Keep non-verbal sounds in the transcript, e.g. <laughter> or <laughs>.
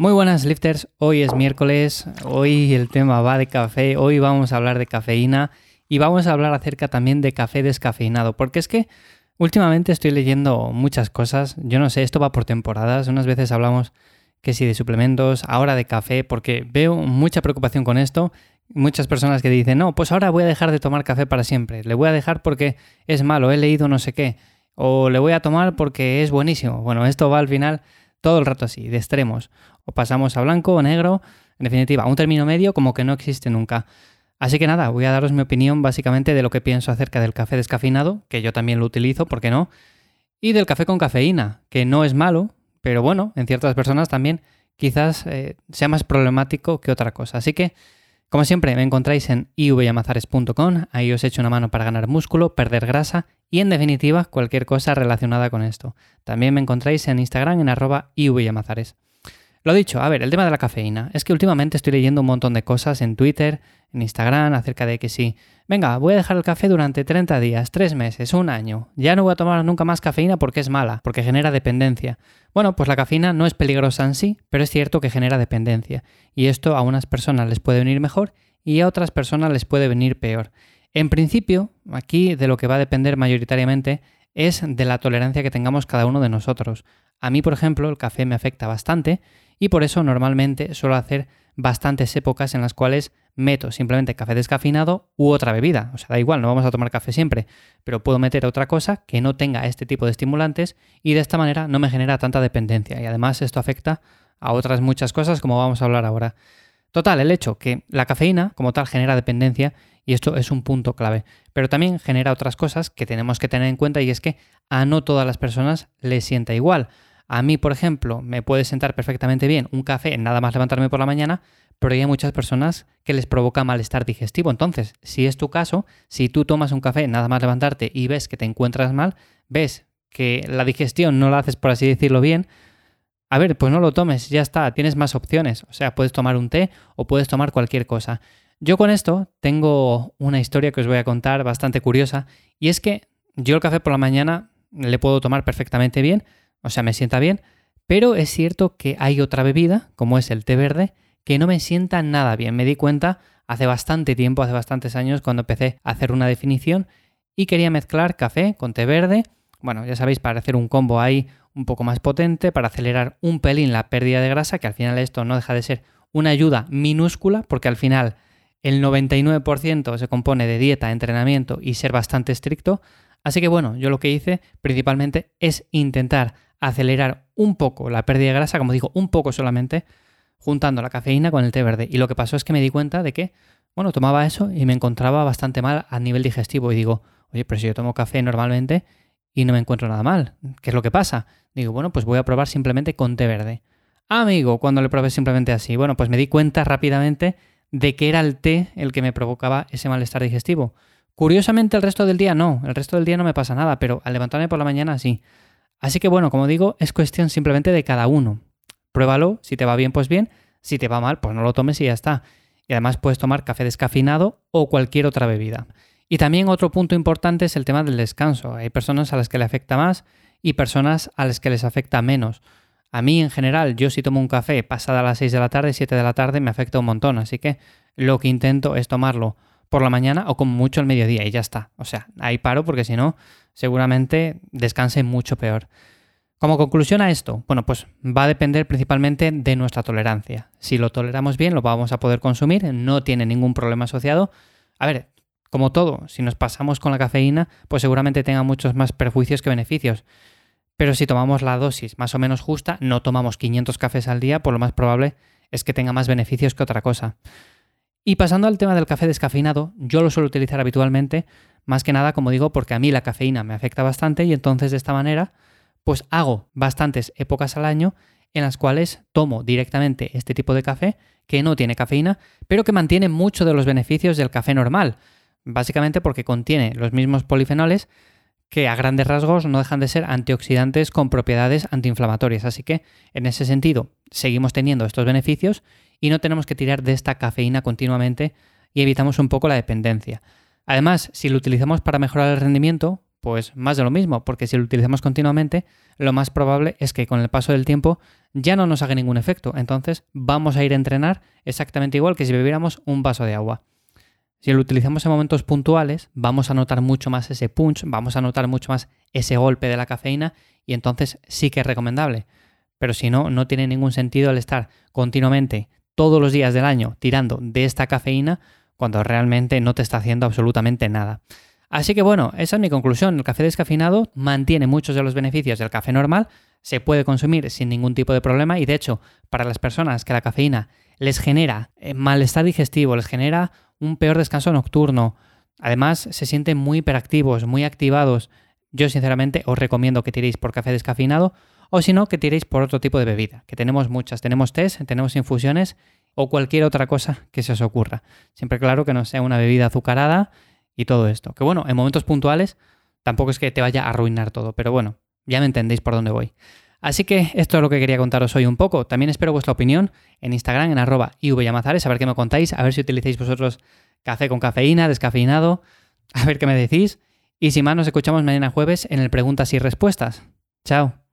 Muy buenas lifters, hoy es miércoles, hoy el tema va de café, hoy vamos a hablar de cafeína y vamos a hablar acerca también de café descafeinado, porque es que últimamente estoy leyendo muchas cosas, yo no sé, esto va por temporadas, unas veces hablamos que sí de suplementos, ahora de café, porque veo mucha preocupación con esto, muchas personas que dicen, no, pues ahora voy a dejar de tomar café para siempre, le voy a dejar porque es malo, he leído no sé qué, o le voy a tomar porque es buenísimo, bueno, esto va al final todo el rato así, de extremos. O pasamos a blanco o negro, en definitiva, un término medio como que no existe nunca. Así que nada, voy a daros mi opinión básicamente de lo que pienso acerca del café descafeinado, que yo también lo utilizo, ¿por qué no? Y del café con cafeína, que no es malo, pero bueno, en ciertas personas también quizás eh, sea más problemático que otra cosa. Así que, como siempre, me encontráis en ivyamazares.com, ahí os echo una mano para ganar músculo, perder grasa y en definitiva cualquier cosa relacionada con esto. También me encontráis en Instagram en arroba ivyamazares. Lo dicho, a ver, el tema de la cafeína. Es que últimamente estoy leyendo un montón de cosas en Twitter, en Instagram, acerca de que sí. Venga, voy a dejar el café durante 30 días, 3 meses, un año. Ya no voy a tomar nunca más cafeína porque es mala, porque genera dependencia. Bueno, pues la cafeína no es peligrosa en sí, pero es cierto que genera dependencia. Y esto a unas personas les puede venir mejor y a otras personas les puede venir peor. En principio, aquí de lo que va a depender mayoritariamente es de la tolerancia que tengamos cada uno de nosotros. A mí, por ejemplo, el café me afecta bastante y por eso normalmente suelo hacer bastantes épocas en las cuales meto simplemente café descafeinado u otra bebida. O sea, da igual, no vamos a tomar café siempre, pero puedo meter otra cosa que no tenga este tipo de estimulantes y de esta manera no me genera tanta dependencia. Y además esto afecta a otras muchas cosas como vamos a hablar ahora. Total, el hecho que la cafeína como tal genera dependencia y esto es un punto clave. Pero también genera otras cosas que tenemos que tener en cuenta y es que a no todas las personas les sienta igual. A mí, por ejemplo, me puede sentar perfectamente bien un café nada más levantarme por la mañana, pero hay muchas personas que les provoca malestar digestivo. Entonces, si es tu caso, si tú tomas un café nada más levantarte y ves que te encuentras mal, ves que la digestión no la haces, por así decirlo, bien, a ver, pues no lo tomes, ya está, tienes más opciones. O sea, puedes tomar un té o puedes tomar cualquier cosa. Yo con esto tengo una historia que os voy a contar bastante curiosa y es que yo el café por la mañana le puedo tomar perfectamente bien, o sea, me sienta bien, pero es cierto que hay otra bebida, como es el té verde, que no me sienta nada bien. Me di cuenta hace bastante tiempo, hace bastantes años, cuando empecé a hacer una definición y quería mezclar café con té verde. Bueno, ya sabéis, para hacer un combo ahí un poco más potente, para acelerar un pelín la pérdida de grasa, que al final esto no deja de ser una ayuda minúscula, porque al final el 99% se compone de dieta, entrenamiento y ser bastante estricto. Así que bueno, yo lo que hice principalmente es intentar acelerar un poco la pérdida de grasa, como digo, un poco solamente, juntando la cafeína con el té verde. Y lo que pasó es que me di cuenta de que, bueno, tomaba eso y me encontraba bastante mal a nivel digestivo. Y digo, oye, pero si yo tomo café normalmente y no me encuentro nada mal, ¿qué es lo que pasa? Digo, bueno, pues voy a probar simplemente con té verde. Amigo, cuando le probé simplemente así, bueno, pues me di cuenta rápidamente de que era el té el que me provocaba ese malestar digestivo. Curiosamente el resto del día no, el resto del día no me pasa nada, pero al levantarme por la mañana sí. Así que bueno, como digo, es cuestión simplemente de cada uno. Pruébalo, si te va bien, pues bien, si te va mal, pues no lo tomes y ya está. Y además puedes tomar café descafeinado o cualquier otra bebida. Y también otro punto importante es el tema del descanso. Hay personas a las que le afecta más y personas a las que les afecta menos. A mí en general, yo si tomo un café pasada las 6 de la tarde, 7 de la tarde, me afecta un montón. Así que lo que intento es tomarlo por la mañana o como mucho al mediodía y ya está. O sea, ahí paro porque si no, seguramente descanse mucho peor. Como conclusión a esto, bueno, pues va a depender principalmente de nuestra tolerancia. Si lo toleramos bien, lo vamos a poder consumir, no tiene ningún problema asociado. A ver, como todo, si nos pasamos con la cafeína, pues seguramente tenga muchos más perjuicios que beneficios. Pero si tomamos la dosis más o menos justa, no tomamos 500 cafés al día, por lo más probable es que tenga más beneficios que otra cosa. Y pasando al tema del café descafeinado, yo lo suelo utilizar habitualmente, más que nada, como digo, porque a mí la cafeína me afecta bastante y entonces de esta manera, pues hago bastantes épocas al año en las cuales tomo directamente este tipo de café que no tiene cafeína, pero que mantiene mucho de los beneficios del café normal, básicamente porque contiene los mismos polifenoles, que a grandes rasgos no dejan de ser antioxidantes con propiedades antiinflamatorias. Así que en ese sentido seguimos teniendo estos beneficios y no tenemos que tirar de esta cafeína continuamente y evitamos un poco la dependencia. Además, si lo utilizamos para mejorar el rendimiento, Pues más de lo mismo, porque si lo utilizamos continuamente, lo más probable es que con el paso del tiempo ya no nos haga ningún efecto. Entonces vamos a ir a entrenar exactamente igual que si bebiéramos un vaso de agua. Si lo utilizamos en momentos puntuales, vamos a notar mucho más ese punch, vamos a notar mucho más ese golpe de la cafeína y entonces sí que es recomendable. Pero si no, no tiene ningún sentido el estar continuamente todos los días del año tirando de esta cafeína cuando realmente no te está haciendo absolutamente nada. Así que bueno, esa es mi conclusión. El café descafeinado mantiene muchos de los beneficios del café normal, se puede consumir sin ningún tipo de problema y de hecho, para las personas que la cafeína les genera eh, malestar digestivo, les genera un peor descanso nocturno, además se sienten muy hiperactivos, muy activados, yo sinceramente os recomiendo que tiréis por café descafeinado o si no, que tiréis por otro tipo de bebida, que tenemos muchas, tenemos test, tenemos infusiones o cualquier otra cosa que se os ocurra. Siempre claro que no sea una bebida azucarada y todo esto. Que bueno, en momentos puntuales tampoco es que te vaya a arruinar todo, pero bueno, ya me entendéis por dónde voy. Así que esto es lo que quería contaros hoy un poco. También espero vuestra opinión en Instagram, en arroba ivyamazares, a ver qué me contáis, a ver si utilizáis vosotros café con cafeína, descafeinado, <laughs> a ver qué me decís. Y sin más, nos escuchamos mañana jueves en el Preguntas y Respuestas. Chao.